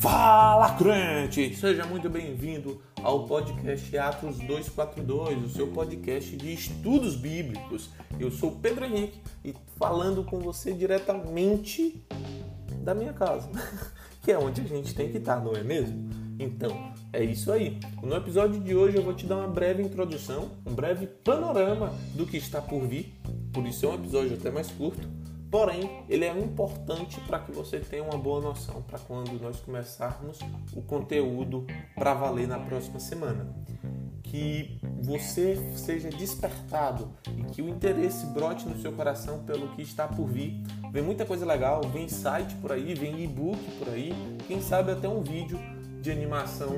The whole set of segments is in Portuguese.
Fala crente! Seja muito bem-vindo ao podcast Atos 242, o seu podcast de estudos bíblicos. Eu sou Pedro Henrique e falando com você diretamente da minha casa, que é onde a gente tem que estar, não é mesmo? Então, é isso aí. No episódio de hoje eu vou te dar uma breve introdução, um breve panorama do que está por vir, por isso é um episódio até mais curto Porém, ele é importante para que você tenha uma boa noção para quando nós começarmos o conteúdo para valer na próxima semana. Que você seja despertado e que o interesse brote no seu coração pelo que está por vir. Vem muita coisa legal, vem site por aí, vem e-book por aí, quem sabe até um vídeo de animação,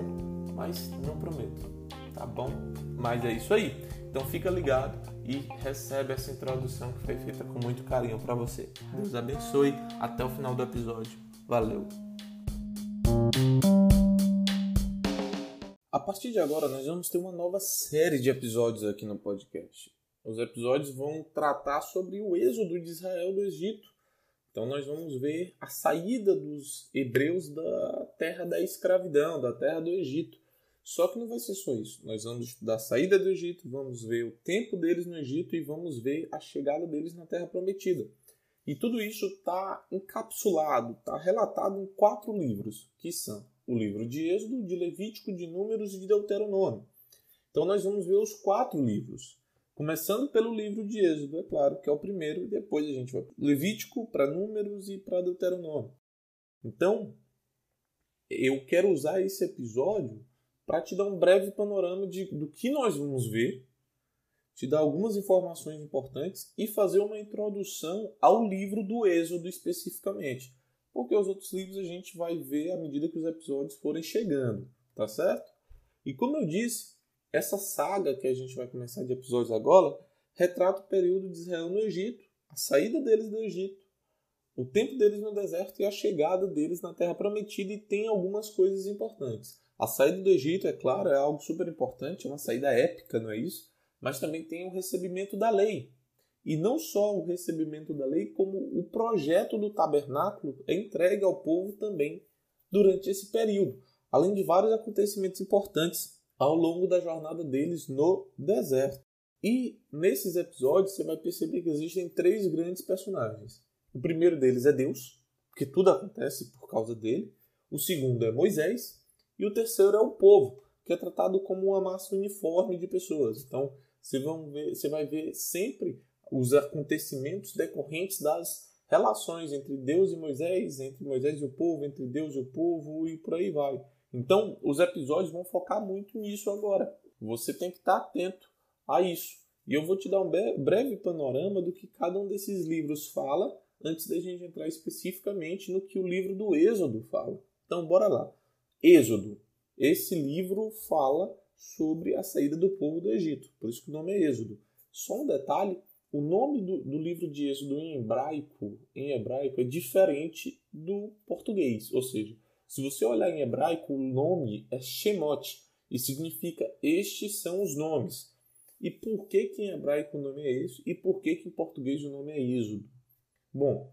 mas não prometo, tá bom? Mas é isso aí. Então fica ligado e recebe essa introdução que foi feita com muito carinho para você. Deus abençoe. Até o final do episódio. Valeu. A partir de agora, nós vamos ter uma nova série de episódios aqui no podcast. Os episódios vão tratar sobre o êxodo de Israel do Egito. Então, nós vamos ver a saída dos hebreus da terra da escravidão, da terra do Egito. Só que não vai ser só isso. Nós vamos estudar a saída do Egito, vamos ver o tempo deles no Egito e vamos ver a chegada deles na Terra Prometida. E tudo isso está encapsulado, está relatado em quatro livros, que são o livro de Êxodo, de Levítico, de Números e de Deuteronômio. Então nós vamos ver os quatro livros. Começando pelo livro de Êxodo, é claro, que é o primeiro, e depois a gente vai para Levítico, para Números e para Deuteronômio. Então, eu quero usar esse episódio para te dar um breve panorama de, do que nós vamos ver, te dar algumas informações importantes e fazer uma introdução ao livro do Êxodo especificamente. Porque os outros livros a gente vai ver à medida que os episódios forem chegando, tá certo? E como eu disse, essa saga que a gente vai começar de episódios agora retrata o período de Israel no Egito, a saída deles do Egito, o tempo deles no deserto e a chegada deles na Terra Prometida e tem algumas coisas importantes. A saída do Egito, é claro, é algo super importante, é uma saída épica, não é isso? Mas também tem o recebimento da lei. E não só o recebimento da lei, como o projeto do tabernáculo é entregue ao povo também durante esse período, além de vários acontecimentos importantes ao longo da jornada deles no deserto. E nesses episódios você vai perceber que existem três grandes personagens. O primeiro deles é Deus, porque tudo acontece por causa dele. O segundo é Moisés, e o terceiro é o povo, que é tratado como uma massa uniforme de pessoas. Então, você, vai ver sempre os acontecimentos decorrentes das relações entre Deus e Moisés, entre Moisés e o povo, entre Deus e o povo e por aí vai. Então, os episódios vão focar muito nisso agora. Você tem que estar atento a isso. E eu vou te dar um breve panorama do que cada um desses livros fala, antes da gente entrar especificamente no que o livro do Êxodo fala. Então, bora lá. Êxodo. Esse livro fala sobre a saída do povo do Egito, por isso que o nome é Êxodo. Só um detalhe, o nome do, do livro de Êxodo em hebraico, em hebraico é diferente do português, ou seja, se você olhar em hebraico, o nome é Shemot e significa estes são os nomes. E por que, que em hebraico o nome é esse e por que, que em português o nome é Êxodo? Bom,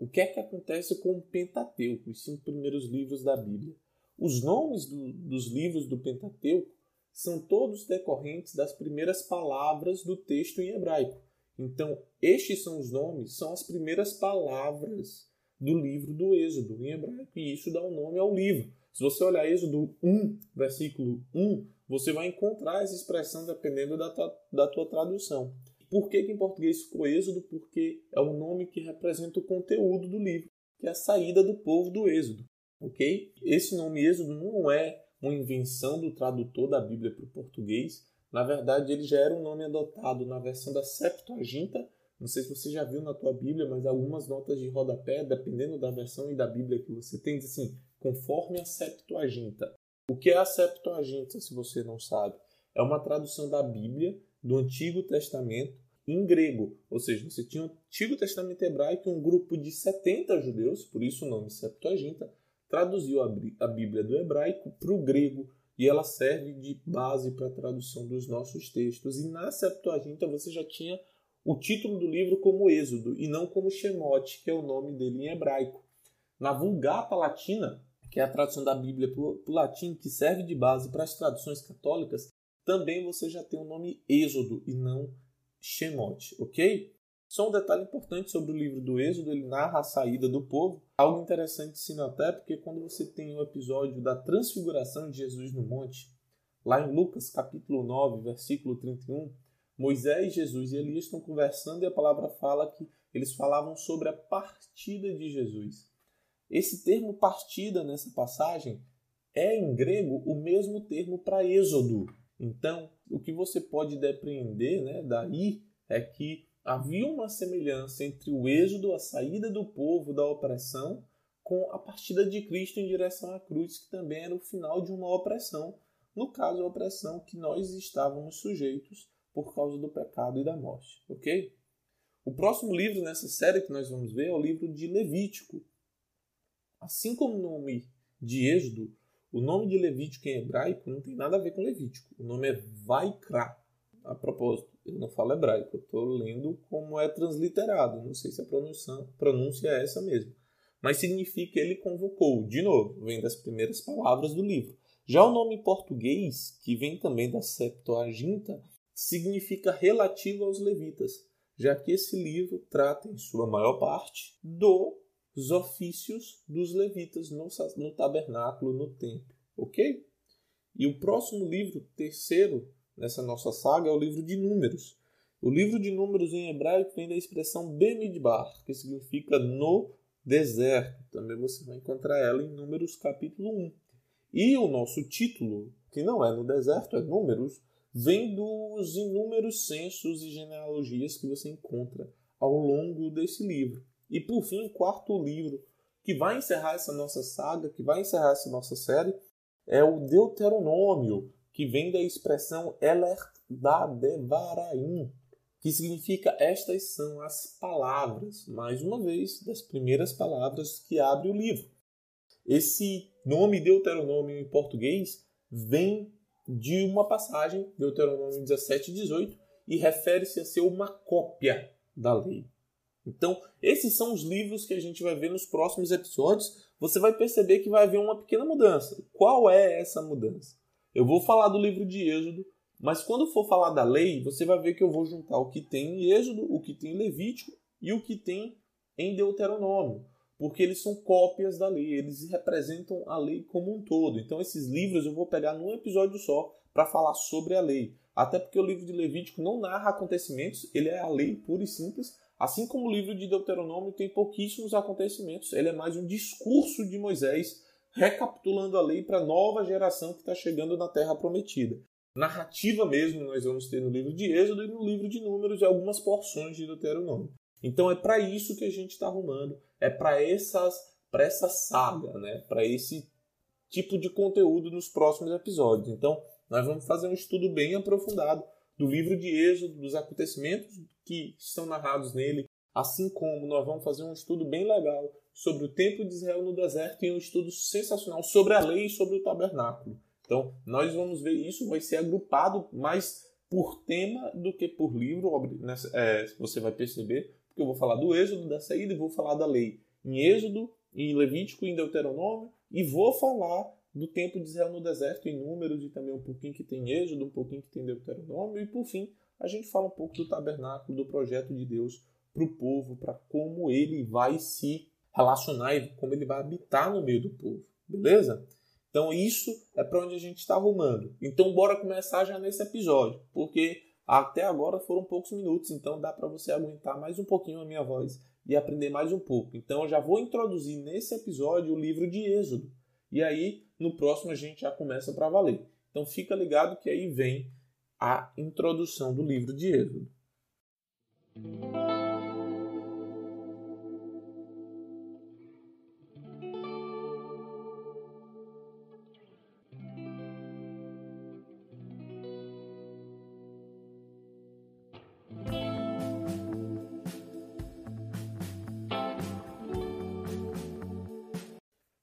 o que é que acontece com o Pentateuco, os cinco primeiros livros da Bíblia? Os nomes do, dos livros do Pentateuco são todos decorrentes das primeiras palavras do texto em hebraico. Então, estes são os nomes, são as primeiras palavras do livro do Êxodo em hebraico, e isso dá o um nome ao livro. Se você olhar Êxodo 1, versículo 1, você vai encontrar essa expressão dependendo da tua, da tua tradução. Por que, que em português ficou Êxodo? Porque é o nome que representa o conteúdo do livro, que é a saída do povo do Êxodo ok? Esse nome Êxodo não é uma invenção do tradutor da Bíblia para o português. Na verdade, ele já era um nome adotado na versão da Septuaginta. Não sei se você já viu na tua Bíblia, mas algumas notas de rodapé, dependendo da versão e da Bíblia que você tem, diz assim, conforme a Septuaginta. O que é a Septuaginta, se você não sabe? É uma tradução da Bíblia do Antigo Testamento em grego. Ou seja, você tinha o Antigo Testamento hebraico, um grupo de 70 judeus, por isso o nome Septuaginta, traduziu a Bíblia do hebraico para o grego e ela serve de base para a tradução dos nossos textos. E na Septuaginta você já tinha o título do livro como Êxodo e não como Shemot, que é o nome dele em hebraico. Na Vulgata Latina, que é a tradução da Bíblia para o latim, que serve de base para as traduções católicas, também você já tem o nome Êxodo e não Shemot, ok? Só um detalhe importante sobre o livro do Êxodo, ele narra a saída do povo. Algo interessante se notar, porque quando você tem o episódio da transfiguração de Jesus no monte, lá em Lucas capítulo 9, versículo 31, Moisés, Jesus e Elias estão conversando e a palavra fala que eles falavam sobre a partida de Jesus. Esse termo partida nessa passagem é em grego o mesmo termo para êxodo. Então, o que você pode depreender né, daí é que havia uma semelhança entre o êxodo, a saída do povo da opressão, com a partida de Cristo em direção à cruz, que também era o final de uma opressão, no caso, a opressão que nós estávamos sujeitos por causa do pecado e da morte, ok? O próximo livro nessa série que nós vamos ver é o livro de Levítico. Assim como o nome de Êxodo, o nome de Levítico em hebraico não tem nada a ver com Levítico. O nome é Vaikra. A propósito, eu não falo hebraico, eu estou lendo como é transliterado. Não sei se a pronúncia, pronúncia é essa mesmo. Mas significa ele convocou. De novo, vem das primeiras palavras do livro. Já o nome em português, que vem também da Septuaginta, significa relativo aos levitas, já que esse livro trata, em sua maior parte, dos ofícios dos levitas no, no tabernáculo, no templo. Ok? E o próximo livro, terceiro nessa nossa saga, é o livro de Números. O livro de Números em hebraico vem da expressão Bemidbar, que significa no deserto. Também você vai encontrar ela em Números capítulo 1. E o nosso título, que não é no deserto, é Números, vem dos inúmeros censos e genealogias que você encontra ao longo desse livro. E por fim, o quarto livro, que vai encerrar essa nossa saga, que vai encerrar essa nossa série, é o Deuteronômio, que vem da expressão Eler da Devaraim, que significa estas são as palavras, mais uma vez, das primeiras palavras que abre o livro. Esse nome Deuteronômio em português vem de uma passagem, Deuteronômio 17 e 18, e refere-se a ser uma cópia da lei. Então, esses são os livros que a gente vai ver nos próximos episódios. Você vai perceber que vai haver uma pequena mudança. Qual é essa mudança? Eu vou falar do livro de Êxodo, mas quando for falar da lei, você vai ver que eu vou juntar o que tem em Êxodo, o que tem em Levítico e o que tem em Deuteronômio porque eles são cópias da lei, eles representam a lei como um todo. Então, esses livros eu vou pegar num episódio só para falar sobre a lei. Até porque o livro de Levítico não narra acontecimentos, ele é a lei pura e simples. Assim como o livro de Deuteronômio tem pouquíssimos acontecimentos, ele é mais um discurso de Moisés recapitulando a lei para a nova geração que está chegando na Terra Prometida. Narrativa mesmo nós vamos ter no livro de Êxodo e no livro de Números e algumas porções de Deuteronômio. Então é para isso que a gente está arrumando, é para essas para essa saga, né? Para esse tipo de conteúdo nos próximos episódios. Então, nós vamos fazer um estudo bem aprofundado do livro de Êxodo, dos acontecimentos que estão narrados nele, assim como nós vamos fazer um estudo bem legal sobre o tempo de Israel no deserto e um estudo sensacional sobre a lei e sobre o tabernáculo. Então, nós vamos ver isso, vai ser agrupado mais por tema do que por livro, é, você vai perceber, porque eu vou falar do Êxodo, da saída, e vou falar da lei em Êxodo, em Levítico e em Deuteronômio, e vou falar do tempo de Israel no deserto em números e também um pouquinho que tem Êxodo, um pouquinho que tem Deuteronômio, e por fim, a gente fala um pouco do tabernáculo, do projeto de Deus para o povo, para como ele vai se relacionar e como ele vai habitar no meio do povo, beleza? Então isso é para onde a gente está arrumando. Então bora começar já nesse episódio, porque até agora foram poucos minutos, então dá para você aguentar mais um pouquinho a minha voz e aprender mais um pouco. Então eu já vou introduzir nesse episódio o livro de Êxodo. E aí no próximo a gente já começa para valer. Então fica ligado que aí vem a introdução do livro de Êxodo.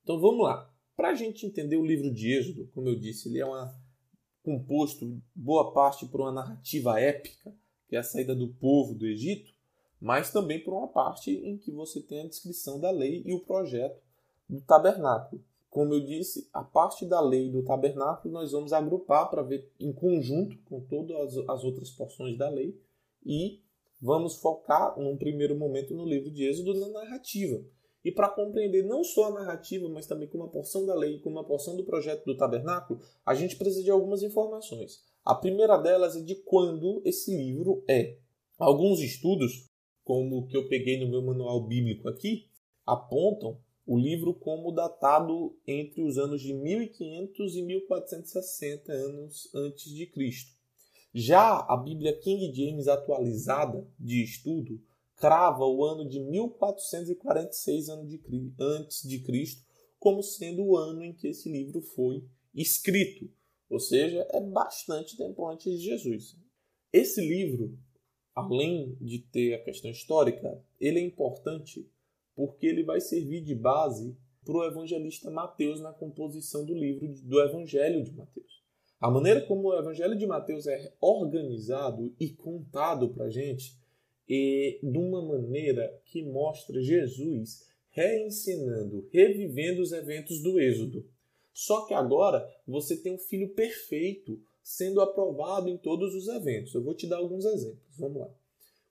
Então vamos lá. Para a gente entender o livro de Êxodo, como eu disse, ele é uma, composto boa parte por uma narrativa épica. que é a saída do povo do Egito, mas também por uma parte em que você tem a descrição da lei e o projeto do tabernáculo. Como eu disse, a parte da lei do tabernáculo nós vamos agrupar para ver em conjunto com todas as outras porções da lei e vamos focar num primeiro momento no livro de Êxodo na narrativa. E para compreender não só a narrativa, mas também como uma porção da lei, como uma porção do projeto do tabernáculo, a gente precisa de algumas informações. A primeira delas é de quando esse livro é. Alguns estudos, como o que eu peguei no meu manual bíblico aqui, apontam o livro como datado entre os anos de 1500 e 1460 anos antes de Cristo. Já a Bíblia King James atualizada de estudo crava o ano de 1446 antes de Cristo como sendo o ano em que esse livro foi escrito, ou seja, é bastante tempo antes de Jesus. Esse livro, além de ter a questão histórica, ele é importante porque ele vai servir de base para o evangelista Mateus na composição do livro do Evangelho de Mateus. A maneira como o Evangelho de Mateus é organizado e contado para a gente é de uma maneira que mostra Jesus reensinando, revivendo os eventos do Êxodo. Só que agora você tem um filho perfeito sendo aprovado em todos os eventos. Eu vou te dar alguns exemplos. Vamos lá.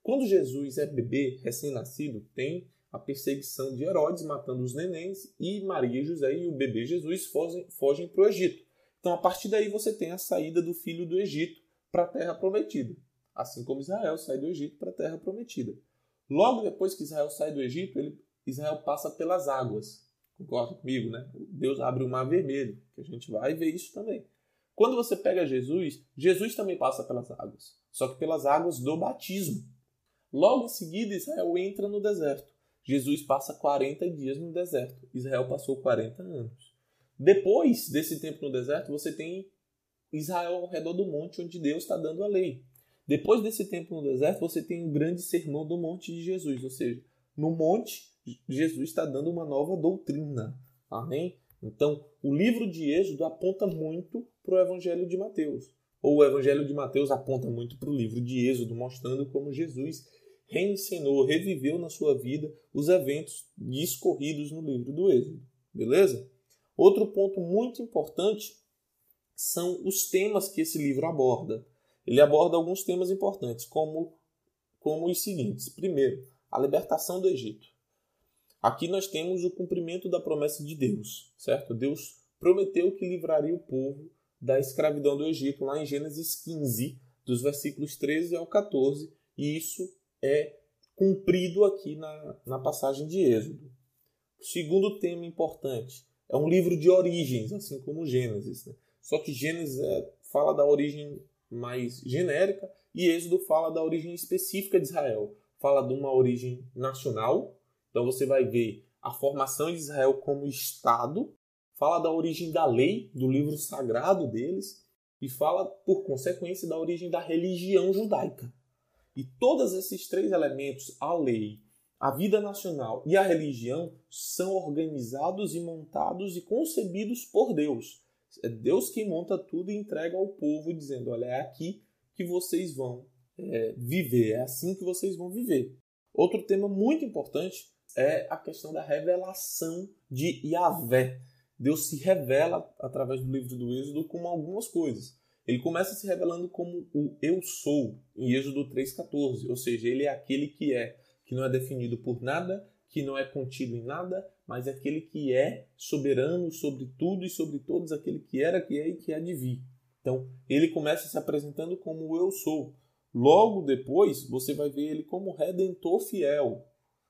Quando Jesus é bebê, recém-nascido, tem a perseguição de Herodes matando os nenéns e Maria e José e o bebê Jesus fogem, fogem para o Egito. Então, a partir daí, você tem a saída do filho do Egito para a terra prometida, assim como Israel sai do Egito para a terra prometida. Logo depois que Israel sai do Egito, ele, Israel passa pelas águas. Concorda comigo, né? Deus abre o mar vermelho, que a gente vai ver isso também. Quando você pega Jesus, Jesus também passa pelas águas, só que pelas águas do batismo. Logo em seguida, Israel entra no deserto. Jesus passa 40 dias no deserto. Israel passou 40 anos. Depois desse tempo no deserto, você tem Israel ao redor do monte onde Deus está dando a lei. Depois desse tempo no deserto, você tem o grande sermão do monte de Jesus, ou seja, no monte, Jesus está dando uma nova doutrina. Amém? Então, o livro de Êxodo aponta muito para o Evangelho de Mateus. Ou o Evangelho de Mateus aponta muito para o livro de Êxodo, mostrando como Jesus reensinou, reviveu na sua vida os eventos discorridos no livro do Êxodo. Beleza? Outro ponto muito importante são os temas que esse livro aborda. Ele aborda alguns temas importantes, como, como os seguintes. Primeiro, a libertação do Egito. Aqui nós temos o cumprimento da promessa de Deus, certo? Deus prometeu que livraria o povo da escravidão do Egito, lá em Gênesis 15, dos versículos 13 ao 14, e isso é cumprido aqui na, na passagem de Êxodo. O segundo tema importante é um livro de origens, assim como Gênesis. Né? Só que Gênesis é, fala da origem mais genérica e Êxodo fala da origem específica de Israel. Fala de uma origem nacional, então você vai ver a formação de Israel como Estado, fala da origem da lei, do livro sagrado deles, e fala, por consequência, da origem da religião judaica. E todos esses três elementos, a lei, a vida nacional e a religião, são organizados e montados e concebidos por Deus. É Deus quem monta tudo e entrega ao povo, dizendo: olha, é aqui que vocês vão é, viver, é assim que vocês vão viver. Outro tema muito importante é a questão da revelação de Yahvé. Deus se revela através do livro do Êxodo com algumas coisas. Ele começa se revelando como o eu sou, em Êxodo 3,14. Ou seja, ele é aquele que é, que não é definido por nada, que não é contido em nada, mas é aquele que é soberano sobre tudo e sobre todos, aquele que era, que é e que há de vir. Então, ele começa se apresentando como eu sou. Logo depois, você vai ver ele como redentor fiel,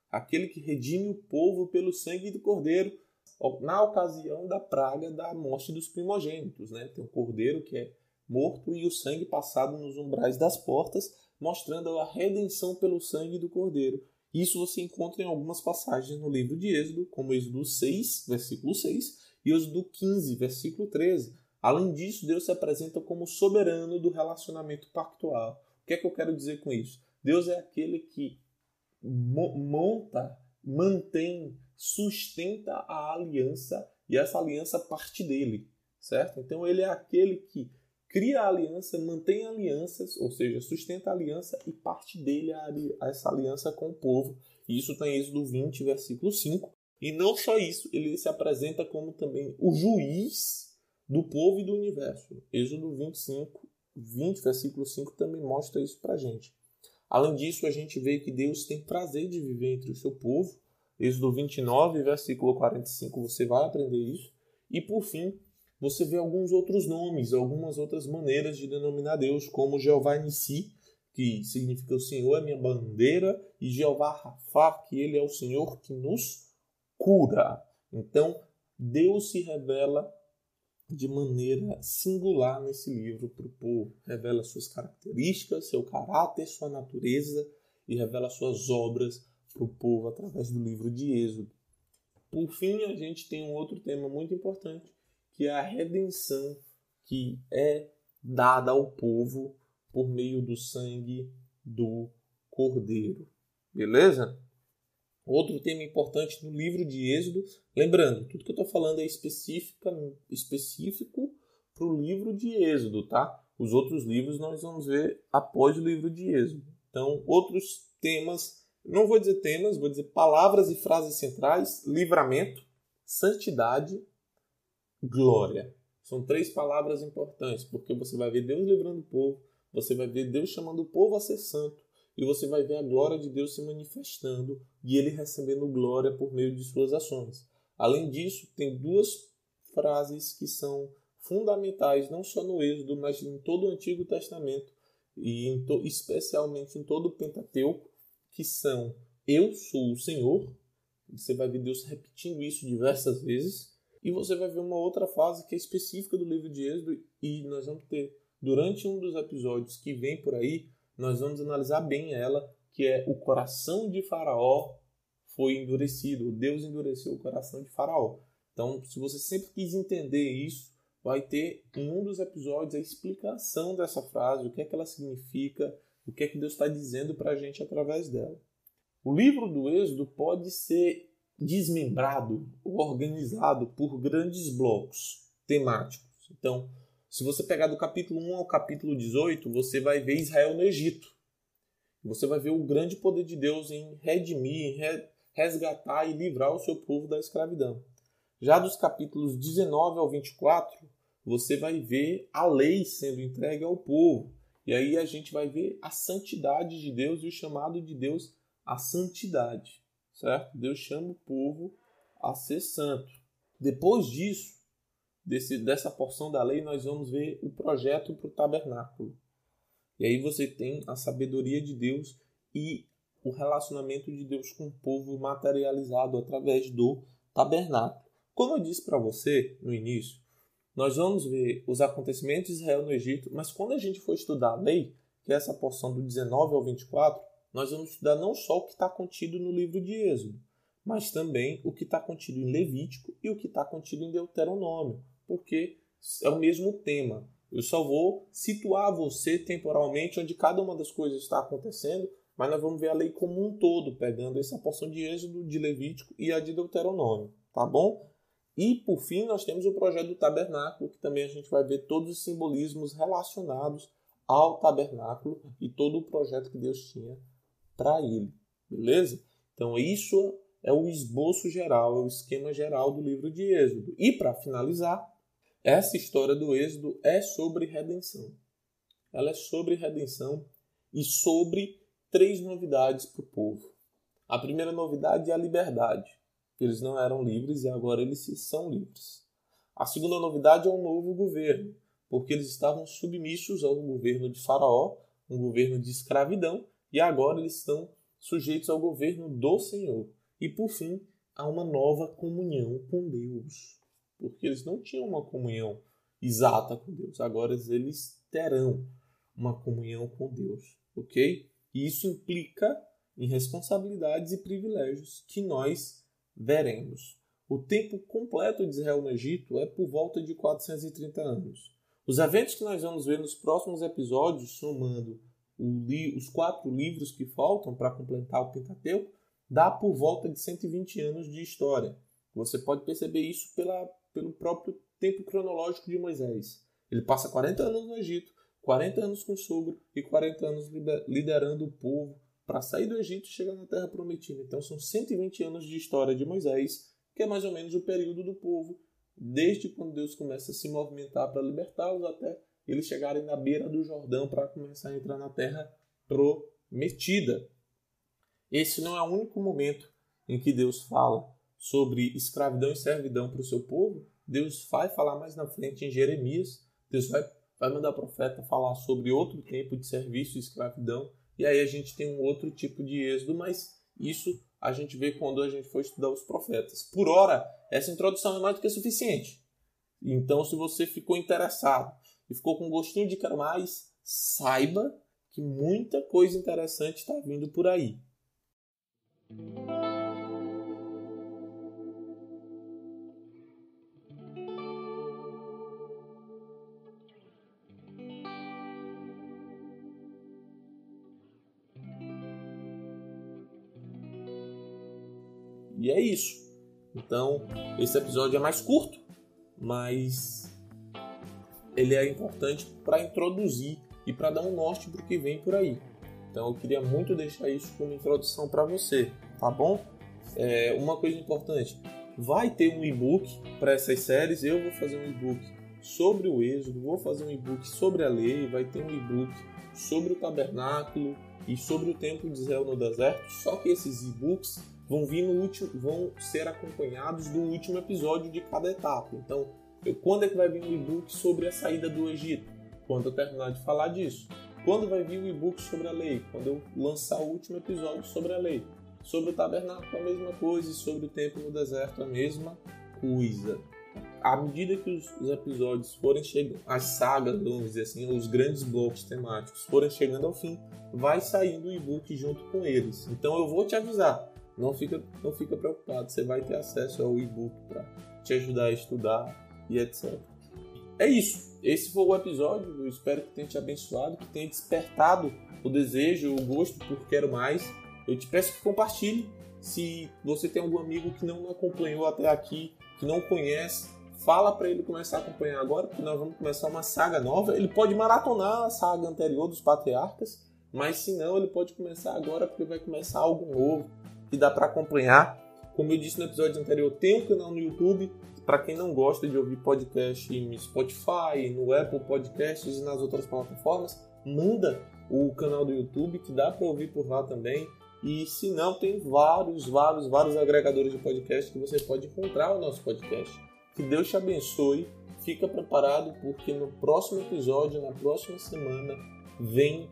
aquele que redime o povo pelo sangue do cordeiro, na ocasião da praga da morte dos primogênitos. Né? Tem o cordeiro que é morto e o sangue passado nos umbrais das portas, mostrando a redenção pelo sangue do Cordeiro. Isso você encontra em algumas passagens no livro de Êxodo, como Êxodo 6, versículo 6, e Êxodo 15, versículo 13. Além disso, Deus se apresenta como soberano do relacionamento pactual. O que é que eu quero dizer com isso? Deus é aquele que monta, mantém, sustenta a aliança e essa aliança parte dele, certo? Então ele é aquele que cria a aliança, mantém alianças, ou seja, sustenta a aliança e parte dele a, a essa aliança com o povo. E isso está em Êxodo 20, versículo 5. E não só isso, ele se apresenta como também o juiz do povo e do universo. Êxodo 25, 20, versículo 5 também mostra isso para gente. Além disso, a gente vê que Deus tem prazer de viver entre o seu povo. Êxodo 29, versículo 45, você vai aprender isso. E por fim, você vê alguns outros nomes, algumas outras maneiras de denominar Deus, como Jeová Nissi, que significa o Senhor é minha bandeira, e Jeová Rafá, que ele é o Senhor que nos cura. Então, Deus se revela de maneira singular nesse livro para o povo. Revela suas características, seu caráter, sua natureza e revela suas obras para o povo através do livro de Êxodo. Por fim, a gente tem um outro tema muito importante, que é a redenção que é dada ao povo por meio do sangue do Cordeiro. Beleza? Outro tema importante no livro de Êxodo, lembrando, tudo que eu estou falando é específica, específico para o livro de Êxodo, tá? Os outros livros nós vamos ver após o livro de Êxodo. Então, outros temas, não vou dizer temas, vou dizer palavras e frases centrais: livramento, santidade glória. São três palavras importantes, porque você vai ver Deus livrando o povo, você vai ver Deus chamando o povo a ser santo, e você vai ver a glória de Deus se manifestando e ele recebendo glória por meio de suas ações. Além disso, tem duas frases que são fundamentais, não só no Êxodo, mas em todo o Antigo Testamento, e em especialmente em todo o Pentateuco, que são Eu sou o Senhor. Você vai ver Deus repetindo isso diversas vezes e você vai ver uma outra fase que é específica do livro de Êxodo e nós vamos ter durante um dos episódios que vem por aí, nós vamos analisar bem ela, que é o coração de Faraó foi endurecido, Deus endureceu o coração de Faraó. Então, se você sempre quis entender isso, vai ter em um dos episódios a explicação dessa frase, o que é que ela significa, o que é que Deus está dizendo para a gente através dela. O livro do Êxodo pode ser desmembrado, organizado por grandes blocos temáticos. Então, se você pegar do capítulo 1 ao capítulo 18, você vai ver Israel no Egito. Você vai ver o grande poder de Deus em redimir, em resgatar e livrar o seu povo da escravidão. Já dos capítulos 19 ao 24, você vai ver a lei sendo entregue ao povo. E aí a gente vai ver a santidade de Deus e o chamado de Deus à santidade certo? Deus chama o povo a ser santo. Depois disso, desse, dessa porção da lei, nós vamos ver o projeto para o tabernáculo. E aí você tem a sabedoria de Deus e o relacionamento de Deus com o povo materializado através do tabernáculo. Como eu disse para você no início, nós vamos ver os acontecimentos de Israel no Egito, mas quando a gente for estudar a lei, que é essa porção do 19 ao 24, nós vamos estudar não só o que está contido no livro de Êxodo, mas também o que está contido em Levítico e o que está contido em Deuteronômio, porque é o mesmo tema. Eu só vou situar você temporalmente onde cada uma das coisas está acontecendo, mas nós vamos ver a lei como um todo, pegando essa porção de Êxodo, de Levítico e a de Deuteronômio, tá bom? E por fim, nós temos o projeto do tabernáculo, que também a gente vai ver todos os simbolismos relacionados ao tabernáculo e todo o projeto que Deus tinha para ele, beleza? Então isso é o esboço geral, é o esquema geral do livro de Êxodo. E para finalizar, essa história do Êxodo é sobre redenção. Ela é sobre redenção e sobre três novidades para o povo. A primeira novidade é a liberdade. Eles não eram livres e agora eles são livres. A segunda novidade é o novo governo, porque eles estavam submissos ao governo de Faraó, um governo de escravidão, e agora eles estão sujeitos ao governo do Senhor. E por fim, há uma nova comunhão com Deus. Porque eles não tinham uma comunhão exata com Deus, agora eles terão uma comunhão com Deus, ok? E isso implica em responsabilidades e privilégios que nós veremos. O tempo completo de Israel no Egito é por volta de 430 anos. Os eventos que nós vamos ver nos próximos episódios, somando os quatro livros que faltam para completar o Pentateuco, dá por volta de 120 anos de história. Você pode perceber isso pela, pelo próprio tempo cronológico de Moisés. Ele passa 40 anos no Egito, 40 anos com o sogro e 40 anos liderando o povo para sair do Egito e chegar na Terra Prometida. Então são 120 anos de história de Moisés, que é mais ou menos o período do povo, desde quando Deus começa a se movimentar para libertá-los até eles chegarem na beira do Jordão para começar a entrar na Terra Prometida. Esse não é o único momento em que Deus fala sobre escravidão e servidão para o seu povo. Deus vai falar mais na frente em Jeremias. Deus vai, vai mandar o profeta falar sobre outro tempo de serviço e escravidão. E aí a gente tem um outro tipo de êxodo, mas isso a gente vê quando a gente for estudar os profetas. Por hora, essa introdução é mais do que suficiente. Então, se você ficou interessado e ficou com gostinho de quero mais, saiba que muita coisa interessante está vindo por aí. E é isso. Então, esse episódio é mais curto, mas ele é importante para introduzir e para dar um norte para o que vem por aí. Então eu queria muito deixar isso como introdução para você, tá bom? É, uma coisa importante, vai ter um e-book para essas séries. Eu vou fazer um e-book sobre o Êxodo, vou fazer um e-book sobre a lei, vai ter um e-book sobre o tabernáculo e sobre o templo de Israel no deserto. Só que esses e-books vão vir no último, vão ser acompanhados do último episódio de cada etapa. Então, quando é que vai vir um e-book sobre a saída do Egito? Quando eu terminar de falar disso. Quando vai vir o e-book sobre a lei? Quando eu lançar o último episódio sobre a lei. Sobre o tabernáculo, a mesma coisa. E sobre o tempo no deserto, a mesma coisa. À medida que os, os episódios forem chegando, as sagas, vamos dizer assim, os grandes blocos temáticos forem chegando ao fim, vai saindo o e-book junto com eles. Então eu vou te avisar não fica, não fica preocupado, você vai ter acesso ao e-book para te ajudar a estudar e etc. É isso. Esse foi o episódio. Eu espero que tenha te abençoado, que tenha despertado o desejo, o gosto por quero mais. Eu te peço que compartilhe. Se você tem algum amigo que não acompanhou até aqui, que não conhece, fala para ele começar a acompanhar agora, porque nós vamos começar uma saga nova. Ele pode maratonar a saga anterior dos patriarcas, mas se não, ele pode começar agora porque vai começar algo novo que dá para acompanhar. Como eu disse no episódio anterior, tem um canal no YouTube. Para quem não gosta de ouvir podcast no Spotify, no Apple Podcasts e nas outras plataformas, manda o canal do YouTube que dá para ouvir por lá também. E se não, tem vários, vários, vários agregadores de podcast que você pode encontrar o nosso podcast. Que Deus te abençoe. Fica preparado porque no próximo episódio, na próxima semana, vem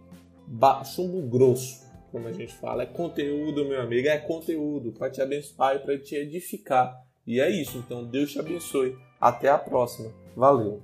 chumbo grosso como a gente fala, é conteúdo, meu amigo, é conteúdo para te abençoar e para te edificar. E é isso, então Deus te abençoe. Até a próxima. Valeu.